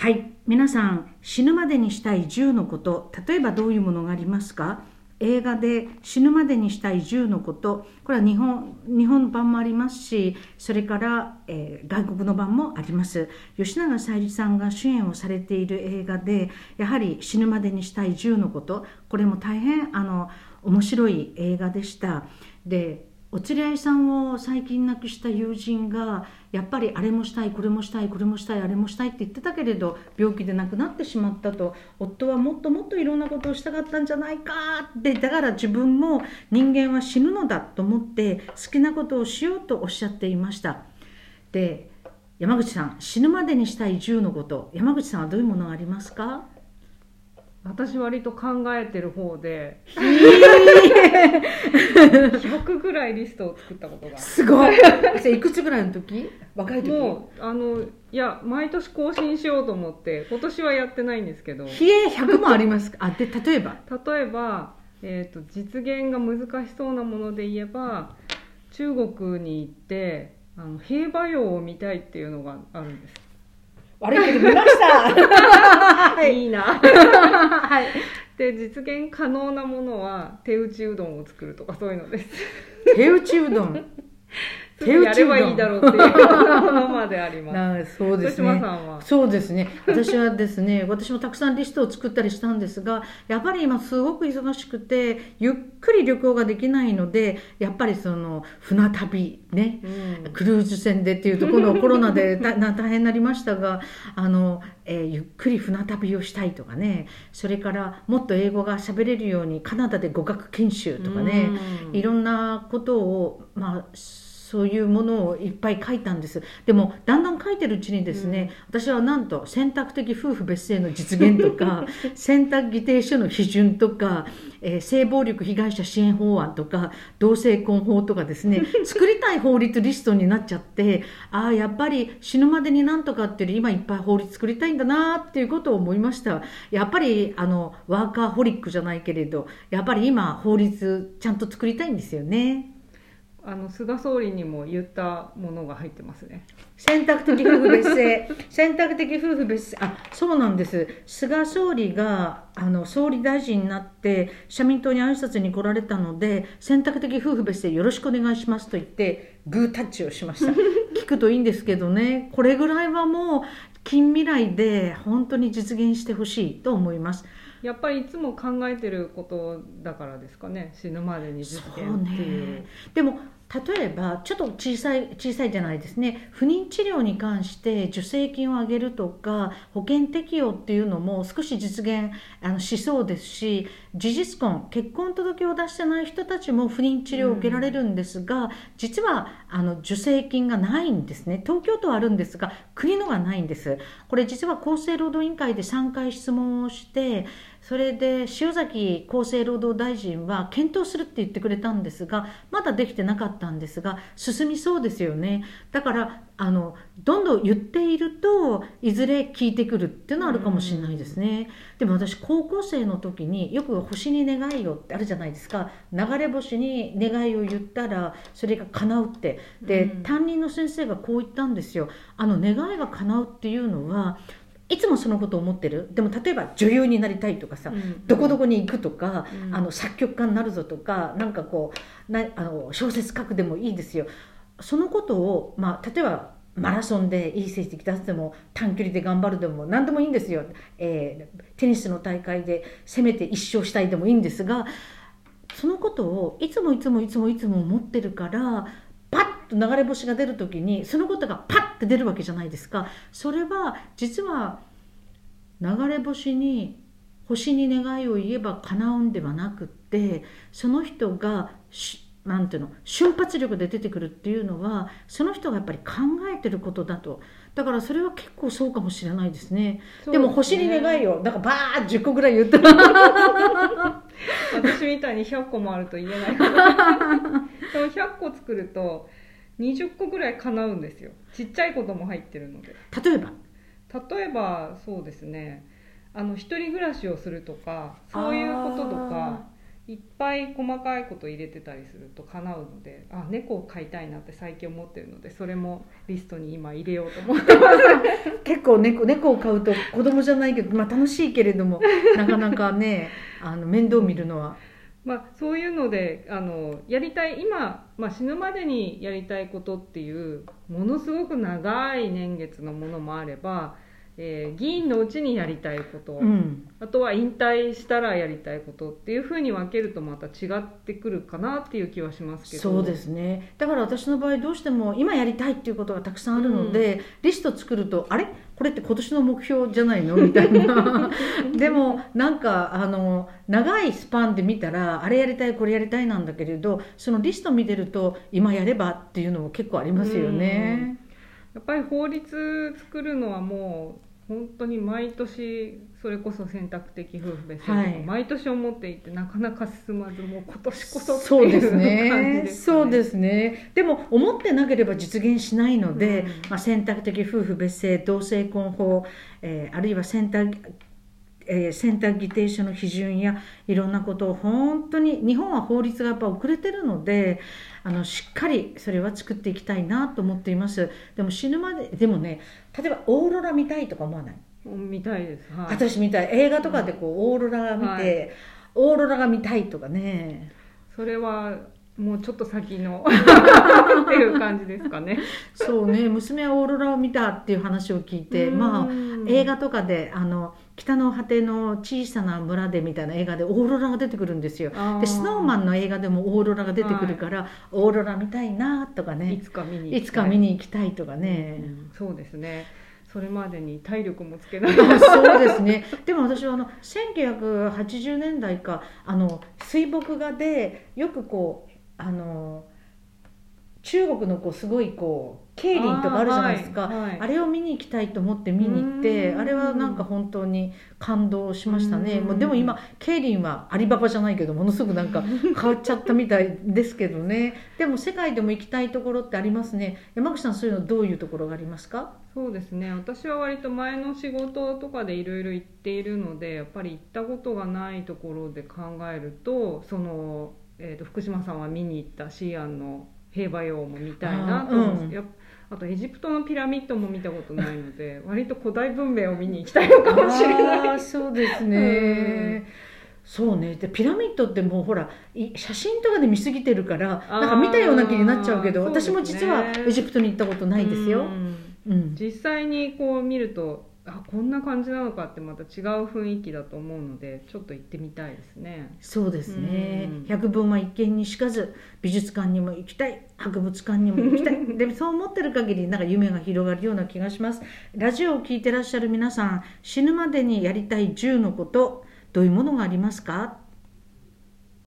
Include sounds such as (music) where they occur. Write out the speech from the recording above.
はい。皆さん死ぬまでにしたい10のこと例えばどういうものがありますか？映画で死ぬまでにしたい10のこと。これは日本日本版もありますしそれから、えー、外国の版もあります。吉永小百合さんが主演をされている映画でやはり死ぬまでにしたい10のこと。これも大変あの面白い映画でした。でお連れ合いさんを最近亡くした友人がやっぱりあれもしたいこれもしたいこれもしたいあれもしたいって言ってたけれど病気で亡くなってしまったと夫はもっともっといろんなことをしたかったんじゃないかって。だから自分も人間は死ぬのだと思って好きなことをしようとおっしゃっていました。で山口さん死ぬまでにしたい10のこと山口さんはどういうものがありますか？私割と考えてる方で100ぐらいリストを作ったことがすごい。いくつぐらいの時？若い時？もうあのいや毎年更新しようと思って今年はやってないんですけど。冷え100もありますか？あで例えば？例えば、えーと、実現が難しそうなもので言えば中国に行ってあの平和洋を見たいっていうのがあるんです悪いけど見ました。はい、いいな。はい。で実現可能なものは手打ちうどんを作るとかそういうのです。手打ちうどん？手打ちやればいいだろうっていうまであります。そうですね。そうですね。私はですね、私もたくさんリストを作ったりしたんですが、やっぱり今すごく忙しくて、ゆっくり旅行ができないので、やっぱりその船旅ね、うん、クルーズ船でっていうところ (laughs) コロナで大変になりましたが、あの、えー、ゆっくり船旅をしたいとかね、それからもっと英語が喋れるようにカナダで語学研修とかね、うん、いろんなことをまあそういうものをいっぱい書いたんです。でもだんだん書いてるうちにですね、うん、私はなんと選択的夫婦別姓の実現とか (laughs) 選択議定書の批准とか、えー、性暴力被害者支援法案とか同性婚法とかですね (laughs) 作りたい法律リストになっちゃってああやっぱり死ぬまでになんとかっていう今いっぱい法律作りたいんだなっていうことを思いました。やっぱりあのワーカーホリックじゃないけれどやっぱり今法律ちゃんと作りたいんですよね。あの菅総理にも言ったものが入ってますね。選択的夫婦別姓。(laughs) 選択的夫婦別姓。あそうなんです。菅総理があの総理大臣になって社民党に挨拶に来られたので選択的夫婦別姓よろしくお願いしますと言ってグータッチをしました。(laughs) 聞くといいんですけどね。これぐらいはもう近未来で本当に実現してほしいと思います。やっぱりいつも考えてることだからですかね。死ぬまでに実現っていう、ね、でも例えばちょっと小さい小さいじゃないですね。不妊治療に関して助成金を上げるとか保険適用っていうのも少し実現あのしそうですし事実婚結婚届を出してない人たちも不妊治療を受けられるんですが、うん、実はあの助成金がないんですね。東京都はあるんですが国のがないんです。これ実は厚生労働委員会で3回質問をしてそれで塩崎厚生労働大臣は検討するって言ってくれたんですがまだできてなかったんですが進みそうですよね。だからあのどんどん言っているといずれ聞いてくるっていうのはあるかもしれないですね。でも私高校生の時によく「星に願いを」ってあるじゃないですか。流れ星に願いを言ったらそれが叶うって。で、担任の先生がこう言ったんですよ。あの願いが叶うっていうのはいつもそのことを思ってる？でも例えば女優になりたいとかさ、うん、どこどこに行くとか、うん、あの作曲家になるぞとかなんかこうなあの小説書くでもいいですよ。そのことを、まあ、例えばマラソンでいい成績出すでも短距離で頑張るでも何でもいいんですよ、えー、テニスの大会でせめて一勝したいでもいいんですがそのことをいつもいつもいつもいつも思ってるからと流れ星が出る時にそのことがパッて出るわけじゃないですか。それは実は流れ星に星に願いを言えば叶うんではなくってその人がなんていうの瞬発力で出てくるっていうのはその人がやっぱり考えてることだと。だからそれは結構そうかもしれないですね。でも星に願いをだからバーッ10個ぐらい言った (laughs) 私みたいに100個もあると言えない。(laughs) でも100個作ると20個ぐらい叶うんですよ。ちっちゃいことも入ってるので。例えば？例えばそうですね。あの一人暮らしをするとかそういうこととかいっぱい細かいこと入れてたりすると叶うのであ猫を飼いたいなって最近思ってるのでそれもリストに今入れようと思ってます。(laughs) 結構猫猫を飼うと子供じゃないけど、まあ、楽しいけれどもなかなかねあの面倒見るのは。まあ、そういうのであのやりたい今、まあ、死ぬまでにやりたいことっていうものすごく長い年月のものもあればえー、議員のうちにやりたいこと、うん、あとは引退したらやりたいことっていうふうに分けるとまた違ってくるかなっていう気はしますけど。そうですね。だから私の場合どうしても今やりたいっていうことがたくさんあるので、うん、リスト作るとあれ？これって今年の目標じゃないの？みたいな。(laughs) でもなんかあの長いスパンで見たらあれやりたいこれやりたいなんだけれどそのリスト見てると今やればっていうのも結構ありますよね。やっぱり法律作るのはもう本当に毎年それこそ選択的夫婦別姓とか毎年思っていて、なかなか進まずもう今年こそっていう感じですね。そうですね。でも思ってなければ実現しないので、うん、まあ、選択的夫婦別姓同性婚法、えー、あるいは選択えー、選択議定書の批准やいろんなことを本当に日本は法律がやっぱ遅れてるのであのしっかりそれは作っていきたいなと思っています。でも死ぬまででもね例えばオーロラ見たいとか思わない？見たいです、はい、私見たい。映画とかでこうオーロラ見て、はい、オーロラが見たいとかね。それはもうちょっと先の (laughs) っていう感じですかね。そうね。娘はオーロラを見たっていう話を聞いてまあ映画とかであの北の果ての小さな村でみたいな映画でオーロラが出てくるんですよ。でスノーマンの映画でもオーロラが出てくるから、はい、オーロラ見たいなとかね。いつか見にいつか見に行きたいとかね、うん、そうですねそれまでに体力もつけないそうですね。でも私はあの1980年代かあの水墨画でよくこうあの中国のこうすごいこう競輪とかあるじゃないですか。あはいはい、あれを見に行きたいと思って見に行ってあれはなんか本当に感動しましたね。もうでも今競輪はアリババじゃないけどものすごくなんか変わっちゃったみたいですけどね。でも世界でも行きたいところってありますね。山口さんそういうのどういうところがありますか？そうですね。私は割と前の仕事とかでいろいろ行っているのでやっぱり行ったことがないところで考えるとそのえーと、福島さんは見に行ったシーアンの平和用も見たいなと思うんです、あとエジプトのピラミッドも見たことないので (laughs) 割と古代文明を見に行きたいのかもしれない。そうですね、そうね。でピラミッドってもうほら写真とかで見すぎてるからなんか見たような気になっちゃうけど、ね、私も実はエジプトに行ったことないですよ、うん、実際にこう見るとあこんな感じなのかってまた違う雰囲気だと思うのでちょっと行ってみたいですね。そうですね、うん、百聞は一見にしかず美術館にも行きたい。博物館にも行きたい。(laughs) でもそう思ってる限りなんか夢が広がるような気がします。ラジオを聴いてらっしゃる皆さん死ぬまでにやりたい10のことどういうものがありますか？